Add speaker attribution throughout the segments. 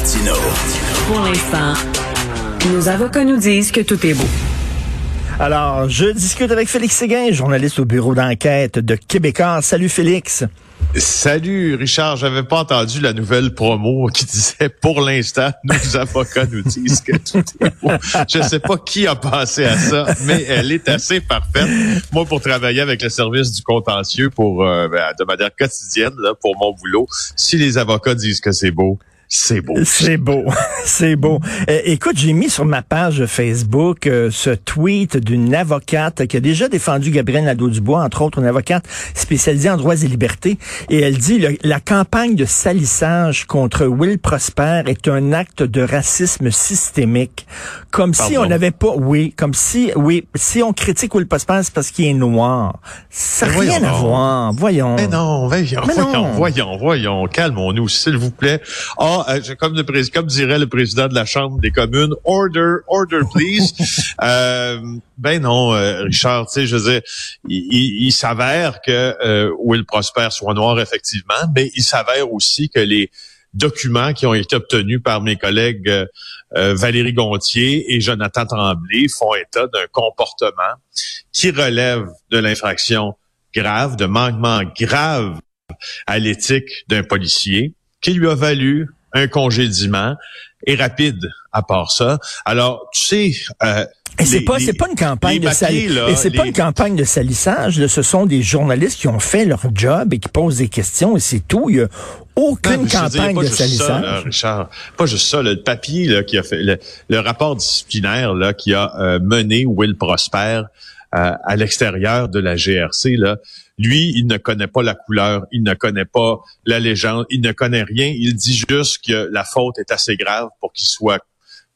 Speaker 1: Martino.
Speaker 2: Pour l'instant, nos avocats nous disent que tout est beau.
Speaker 3: Alors, je discute avec Félix Séguin, journaliste au bureau d'enquête de Québécois. Salut Félix.
Speaker 4: Salut Richard, j'avais pas entendu la nouvelle promo qui disait pour l'instant nos avocats nous disent que tout est beau. Je sais pas qui a pensé à ça, mais elle est assez parfaite. Moi pour travailler avec le service du contentieux pour euh, ben, de manière quotidienne là, pour mon boulot, si les avocats disent que c'est beau, c'est beau.
Speaker 3: C'est beau. C'est beau. Euh, écoute, j'ai mis sur ma page Facebook euh, ce tweet d'une avocate qui a déjà défendu Gabriel Nadeau-Dubois, entre autres, une avocate spécialisée en droits et libertés. Et elle dit, la campagne de salissage contre Will Prosper est un acte de racisme systémique. Comme si on n'avait pas, oui, comme si, oui, si on critique Will Prosper, c'est parce qu'il est noir. Ça n'a rien à voir. Voyons.
Speaker 4: Mais non, voyons, voyons, voyons, voyons, calmons-nous, s'il vous plaît. Ah, euh, comme, le comme dirait le président de la Chambre des communes, order, order, please. euh, ben non, euh, Richard, tu sais, je veux dire, il, il, s'avère que euh, Will Prosper soit noir, effectivement, mais il s'avère aussi que les documents qui ont été obtenus par mes collègues euh, Valérie Gontier et Jonathan Tremblay font état d'un comportement qui relève de l'infraction grave, de manquement grave à l'éthique d'un policier, qui lui a valu un congédiement et rapide à part ça. Alors, tu sais, euh,
Speaker 3: et c'est pas c'est pas une campagne de salissage. Et c'est pas une campagne de salissage. Ce sont des journalistes qui ont fait leur job et qui posent des questions et c'est tout. Il y a aucune campagne de salissage.
Speaker 4: Richard, pas juste ça. le papier là, qui a fait le, rapport disciplinaire là qui a euh, mené Will Prosper à l'extérieur de la GRC là lui, il ne connaît pas la couleur, il ne connaît pas la légende, il ne connaît rien. Il dit juste que la faute est assez grave pour qu'il soit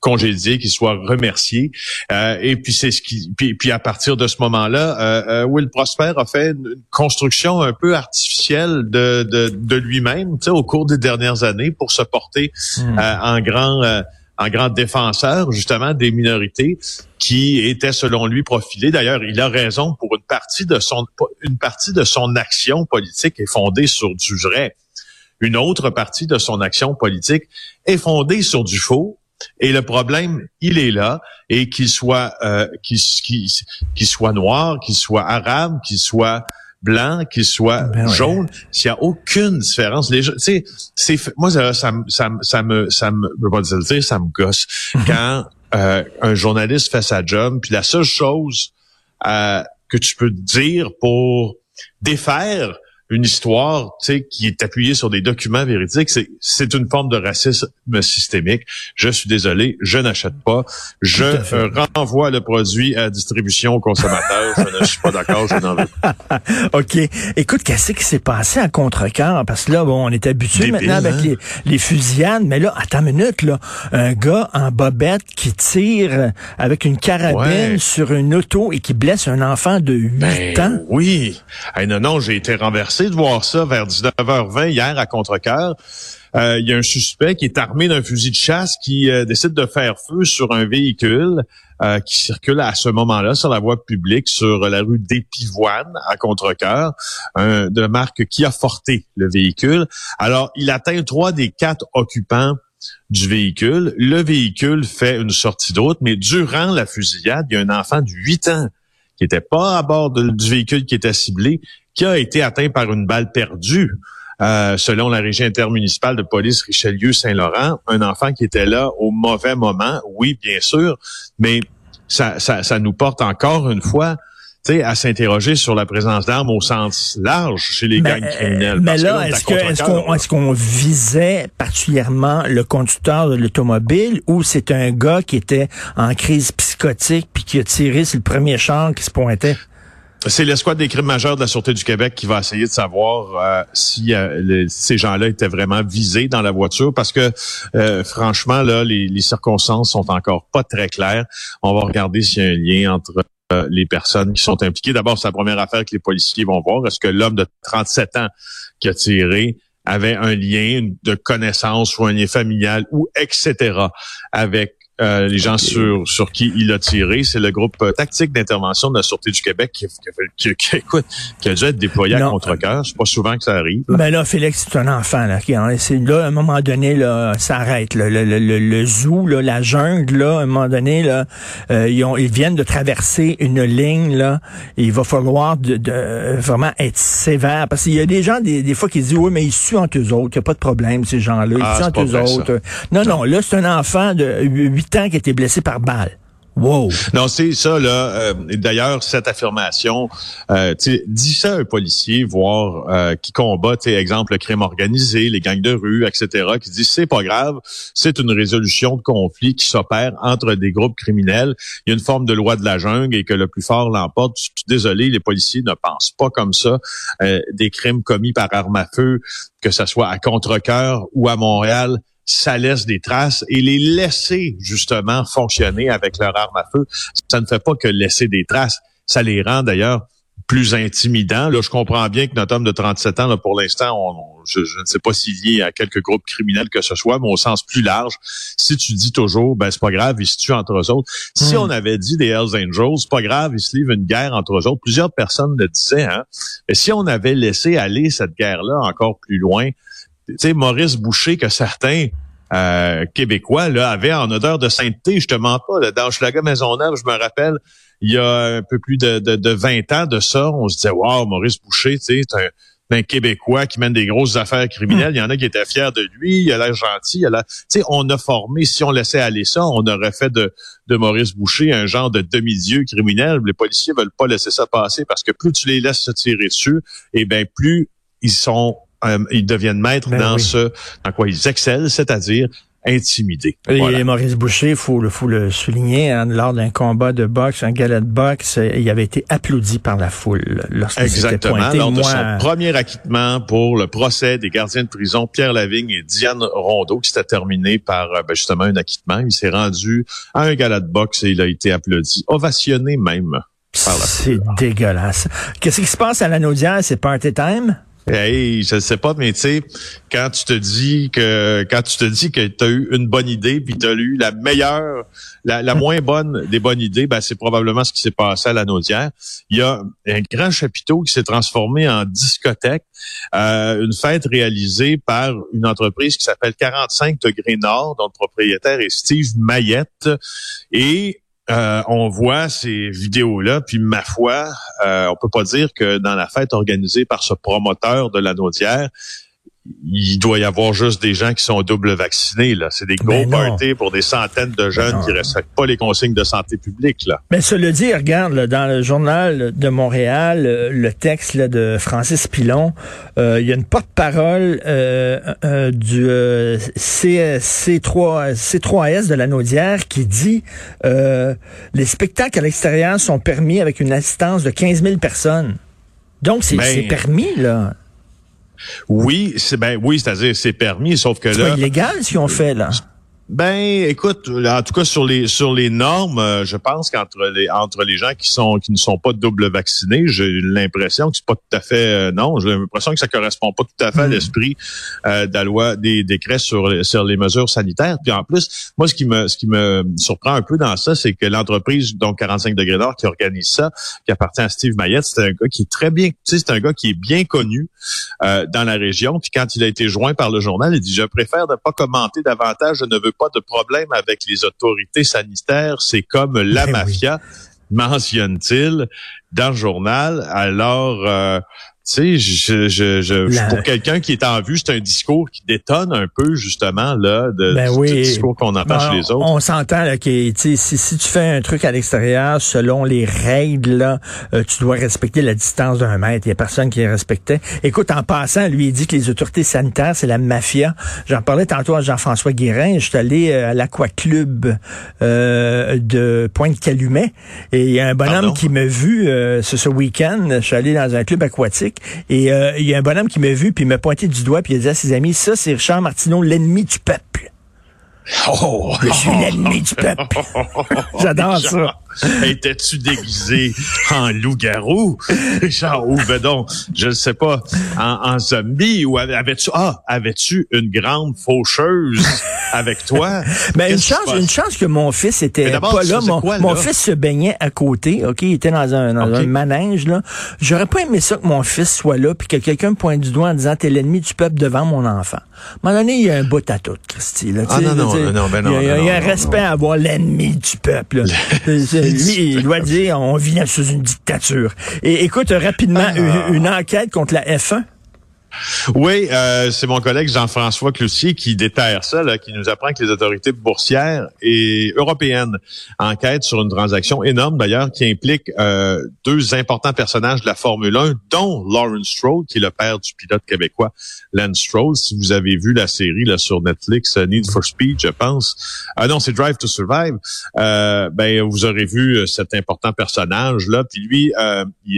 Speaker 4: congédié, qu'il soit remercié. Euh, et puis c'est ce qui, puis, à partir de ce moment-là, euh, euh, Will Prosper a fait une construction un peu artificielle de, de, de lui-même, au cours des dernières années, pour se porter hmm. en grand en grand défenseur justement des minorités qui étaient selon lui profilées. D'ailleurs, il a raison pour une partie de son une partie de son action politique est fondée sur du vrai. Une autre partie de son action politique est fondée sur du faux. Et le problème, il est là, et qu'il soit euh, qu'il soit noir, qu'il soit arabe, qu'il soit blanc, qu'il soit ben jaune, s'il y a aucune différence. Les tu sais, c'est moi ça, ça, ça, ça me ça me je pas dire ça me gosse. Quand euh, un journaliste fait sa job, puis la seule chose euh, que tu peux dire pour défaire une histoire qui est appuyée sur des documents véridiques, c'est une forme de racisme systémique. Je suis désolé, je n'achète pas. Je renvoie le produit à distribution aux consommateurs. je ne suis pas d'accord, je n'en veux pas.
Speaker 3: OK. Écoute, qu'est-ce qui s'est passé à contre-cœur? Parce que là, bon, on est habitué maintenant avec hein? les, les, fusillades, mais là, attends une minute, là. Un gars en bobette qui tire avec une carabine sur une auto et qui blesse un enfant de 8 ben ans.
Speaker 4: Oui. non, non, j'ai été renversé de voir ça vers 19h20 hier à Contrecoeur. Euh, il y a un suspect qui est armé d'un fusil de chasse qui euh, décide de faire feu sur un véhicule euh, qui circule à ce moment-là sur la voie publique sur la rue d'Épivoine à Contrecoeur, de marque qui a forté le véhicule. Alors, il atteint trois des quatre occupants du véhicule. Le véhicule fait une sortie d'autre, mais durant la fusillade, il y a un enfant de 8 ans qui n'était pas à bord du véhicule qui était ciblé, qui a été atteint par une balle perdue. Euh, selon la régie intermunicipale de police Richelieu-Saint-Laurent, un enfant qui était là au mauvais moment, oui, bien sûr, mais ça, ça, ça nous porte encore une fois à s'interroger sur la présence d'armes au sens large chez les gangs criminels.
Speaker 3: Mais là, est-ce qu'on qu'on visait particulièrement le conducteur de l'automobile ou c'est un gars qui était en crise psychotique puis qui a tiré sur le premier char qui se pointait?
Speaker 4: C'est l'escouade des crimes majeurs de la Sûreté du Québec qui va essayer de savoir euh, si euh, ces gens-là étaient vraiment visés dans la voiture parce que euh, franchement, là, les, les, circonstances sont encore pas très claires. On va regarder s'il y a un lien entre les personnes qui sont impliquées. D'abord, c'est la première affaire que les policiers vont voir. Est-ce que l'homme de 37 ans qui a tiré avait un lien de connaissance ou un lien familial ou etc. avec euh, les gens sur, sur qui il a tiré. C'est le groupe euh, tactique d'intervention de la Sûreté du Québec qui, qui, qui, écoute, qui a dû être déployé à contre-cœur. C'est pas souvent que ça arrive.
Speaker 3: Là. Ben là, Félix, c'est un enfant. Là, qui, là, à un moment donné, là, ça arrête. Le, le, le, le, zoo, là, la jungle, là, à un moment donné, là, euh, ils, ont, ils viennent de traverser une ligne. Là, et il va falloir de, de, vraiment être sévère. Parce qu'il y a des gens, des, des fois, qui disent, oui, mais ils suent entre eux autres. Il n'y a pas de problème, ces gens-là. Ils
Speaker 4: ah,
Speaker 3: suent entre eux autres. Non, non, là, c'est un enfant de 8 ans qui blessé par balle. Wow.
Speaker 4: Non, c'est ça là. Euh, D'ailleurs, cette affirmation, euh, dis ça à un policier, voir euh, qui combat, exemple le crime organisé, les gangs de rue, etc., qui dit c'est pas grave, c'est une résolution de conflit qui s'opère entre des groupes criminels. Il y a une forme de loi de la jungle et que le plus fort l'emporte. Je suis désolé, les policiers ne pensent pas comme ça. Euh, des crimes commis par arme à feu, que ce soit à Contrecoeur ou à Montréal, ça laisse des traces et les laisser justement fonctionner avec leur arme à feu, ça ne fait pas que laisser des traces. Ça les rend d'ailleurs plus intimidants. Là, je comprends bien que notre homme de 37 ans, là, pour l'instant, je, ne sais pas s'il lié à quelques groupes criminels que ce soit, mais au sens plus large, si tu dis toujours, ben c'est pas grave, ils se tuent entre eux autres. Si hmm. on avait dit des Hells Angels, c'est pas grave, ils se livrent une guerre entre eux autres. Plusieurs personnes le disaient, hein. Mais si on avait laissé aller cette guerre-là encore plus loin, tu sais, Maurice Boucher, que certains euh, québécois là, avaient en odeur de sainteté, je te mens pas, là, dans Schlager Maisonneuve, je me rappelle, il y a un peu plus de, de, de 20 ans de ça, on se disait, wow, Maurice Boucher, tu sais, c'est un, Québécois qui mène des grosses affaires criminelles. Il y en a qui étaient fiers de lui, il a l'air gentil. Il a tu sais, on a formé, si on laissait aller ça, on aurait fait de, de Maurice Boucher un genre de demi-dieu criminel. Les policiers veulent pas laisser ça passer parce que plus tu les laisses se tirer dessus, et eh ben plus ils sont euh, ils deviennent maîtres ben dans ce dans quoi ils excellent, c'est-à-dire intimider.
Speaker 3: Et Maurice Boucher, faut faut le souligner, hein, lors d'un combat de boxe, un gala de boxe, il avait été applaudi par la foule lorsqu'il
Speaker 4: Exactement,
Speaker 3: pointé.
Speaker 4: lors de son premier acquittement pour le procès des gardiens de prison Pierre Lavigne et Diane Rondeau, qui s'était terminé par euh, ben, justement un acquittement. Il s'est rendu à un gala de boxe et il a été applaudi, ovationné même par la
Speaker 3: foule. C'est dégueulasse. Qu'est-ce qui se passe à la Naudière? C'est party time?
Speaker 4: Hey, je sais pas, mais tu sais, quand tu te dis que quand tu te dis que tu as eu une bonne idée, puis tu eu la meilleure, la, la, moins bonne des bonnes idées, ben c'est probablement ce qui s'est passé à la Naudière. Il y a un grand chapiteau qui s'est transformé en discothèque, euh, une fête réalisée par une entreprise qui s'appelle 45 degrés Nord, dont le propriétaire est Steve Mayette. Et euh, on voit ces vidéos-là, puis ma foi, euh, on peut pas dire que dans la fête organisée par ce promoteur de la Naudière, il doit y avoir juste des gens qui sont double vaccinés. Là, c'est des gros parties pour des centaines de jeunes qui respectent pas les consignes de santé publique. Là.
Speaker 3: Mais le dit, regarde, dans le journal de Montréal, euh, le texte là, de Francis Pilon, euh, il y a une porte-parole euh, euh du C, C3, C3S de la Naudière qui dit les spectacles à l'extérieur sont permis avec une assistance de 15 000 personnes. Donc, c'est ben, permis, là.
Speaker 4: Oui, c'est ben oui, c'est-à-dire c'est permis, sauf que là.
Speaker 3: C'est illégal ce qu'ils ont fait là.
Speaker 4: Ben, écoute, en tout cas sur les sur les normes, euh, je pense qu'entre les entre les gens qui sont qui ne sont pas double vaccinés, j'ai l'impression que c'est pas tout à fait euh, non, j'ai l'impression que ça correspond pas tout à fait à hmm. l'esprit euh, de la loi des décrets sur sur les mesures sanitaires. Puis en plus, moi ce qui me ce qui me surprend un peu dans ça, c'est que l'entreprise donc 45 degrés nord qui organise ça, qui appartient à Steve Mayette, c'est un gars qui est très bien, tu sais, c'est un gars qui est bien connu dans la région. Puis quand il a été joint par le journal, il dit je préfère ne pas commenter davantage, je ne veux pas de problème avec les autorités sanitaires. C'est comme la ben mafia, mentionne-t-il dans le journal. Alors, euh, tu sais, je, je, je, pour quelqu'un qui est en vue, c'est un discours qui détonne un peu justement là de
Speaker 3: ben oui.
Speaker 4: discours qu'on entend chez les autres.
Speaker 3: On s'entend là que si, si tu fais un truc à l'extérieur selon les règles là, euh, tu dois respecter la distance d'un mètre. Il y a personne qui les respectait. Écoute, en passant, lui il dit que les autorités sanitaires c'est la mafia. J'en parlais tantôt à Jean-François Guérin. Je suis allé euh, à l'Aqua-Club euh, de Pointe-Calumet et il y a un bonhomme qui m'a vu ce, ce week-end. Je suis allé dans un club aquatique et euh, il y a un bonhomme qui m'a vu, puis il m'a pointé du doigt, puis il a dit à ses amis, ça, c'est Richard Martineau, l'ennemi du peuple. Oh, je suis l'ennemi du peuple. J'adore ça.
Speaker 4: Étais-tu déguisé en loup-garou? Genre, ou ben donc, je ne sais pas, en, zombie, ou avais-tu, ah, avais-tu une grande faucheuse avec toi?
Speaker 3: Mais ben, une chance, une chance que mon fils était pas là. Mon, fils se baignait à côté, OK? Il était dans un, dans un manège, là. J'aurais pas aimé ça que mon fils soit là, puis que quelqu'un me pointe du doigt en disant, t'es l'ennemi du peuple devant mon enfant. À un moment donné, il y a un bout à tout, Christy. Là,
Speaker 4: ah non, non, non, ben non,
Speaker 3: Il y a, il y a un respect à avoir l'ennemi du peuple. Lui, il doit dire, on vit sous une dictature. Et écoute, rapidement, ah. une enquête contre la F1.
Speaker 4: Oui, euh, c'est mon collègue Jean-François Cloutier qui déterre ça, là, qui nous apprend que les autorités boursières et européennes enquêtent sur une transaction énorme d'ailleurs qui implique euh, deux importants personnages de la Formule 1, dont Lawrence Stroll, qui est le père du pilote québécois Lance Stroll. Si vous avez vu la série là sur Netflix, euh, Need for Speed, je pense. Ah non, c'est Drive to Survive. Euh, ben vous aurez vu cet important personnage là. Puis lui,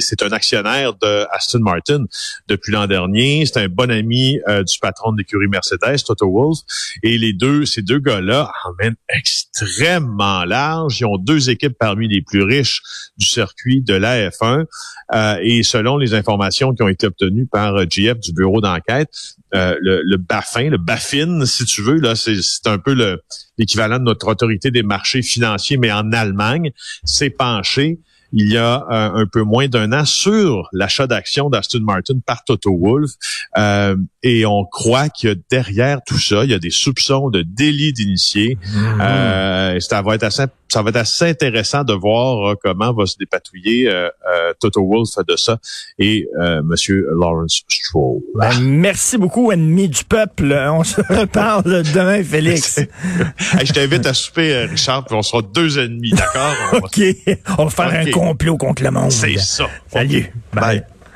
Speaker 4: c'est un actionnaire de Aston Martin depuis l'an dernier c'est un bon ami euh, du patron de l'écurie Mercedes, Toto Wolff. Et les deux, ces deux gars-là emmènent extrêmement large. Ils ont deux équipes parmi les plus riches du circuit de la F1. Euh, et selon les informations qui ont été obtenues par euh, GF du bureau d'enquête, le, le BaFin, le BaFin, si tu veux, là, c'est un peu l'équivalent de notre autorité des marchés financiers, mais en Allemagne, s'est penché il y a euh, un peu moins d'un an sur l'achat d'actions d'Aston Martin par Toto Wolff. Euh, et on croit qu'il y a derrière tout ça, il y a des soupçons de délit d'initié. Mhm. Euh, ça va être assez, ça va être assez intéressant de voir comment va se dépatouiller Toto Wolff de ça et Monsieur Lawrence Stroll.
Speaker 3: Ben, merci beaucoup, ennemi du peuple. On se reparle demain, Félix.
Speaker 4: je t'invite à souper, Richard, puis on sera deux ennemis, d'accord?
Speaker 3: OK. On va faire un complot contre le monde.
Speaker 4: C'est ça.
Speaker 3: Salut.
Speaker 4: Bye.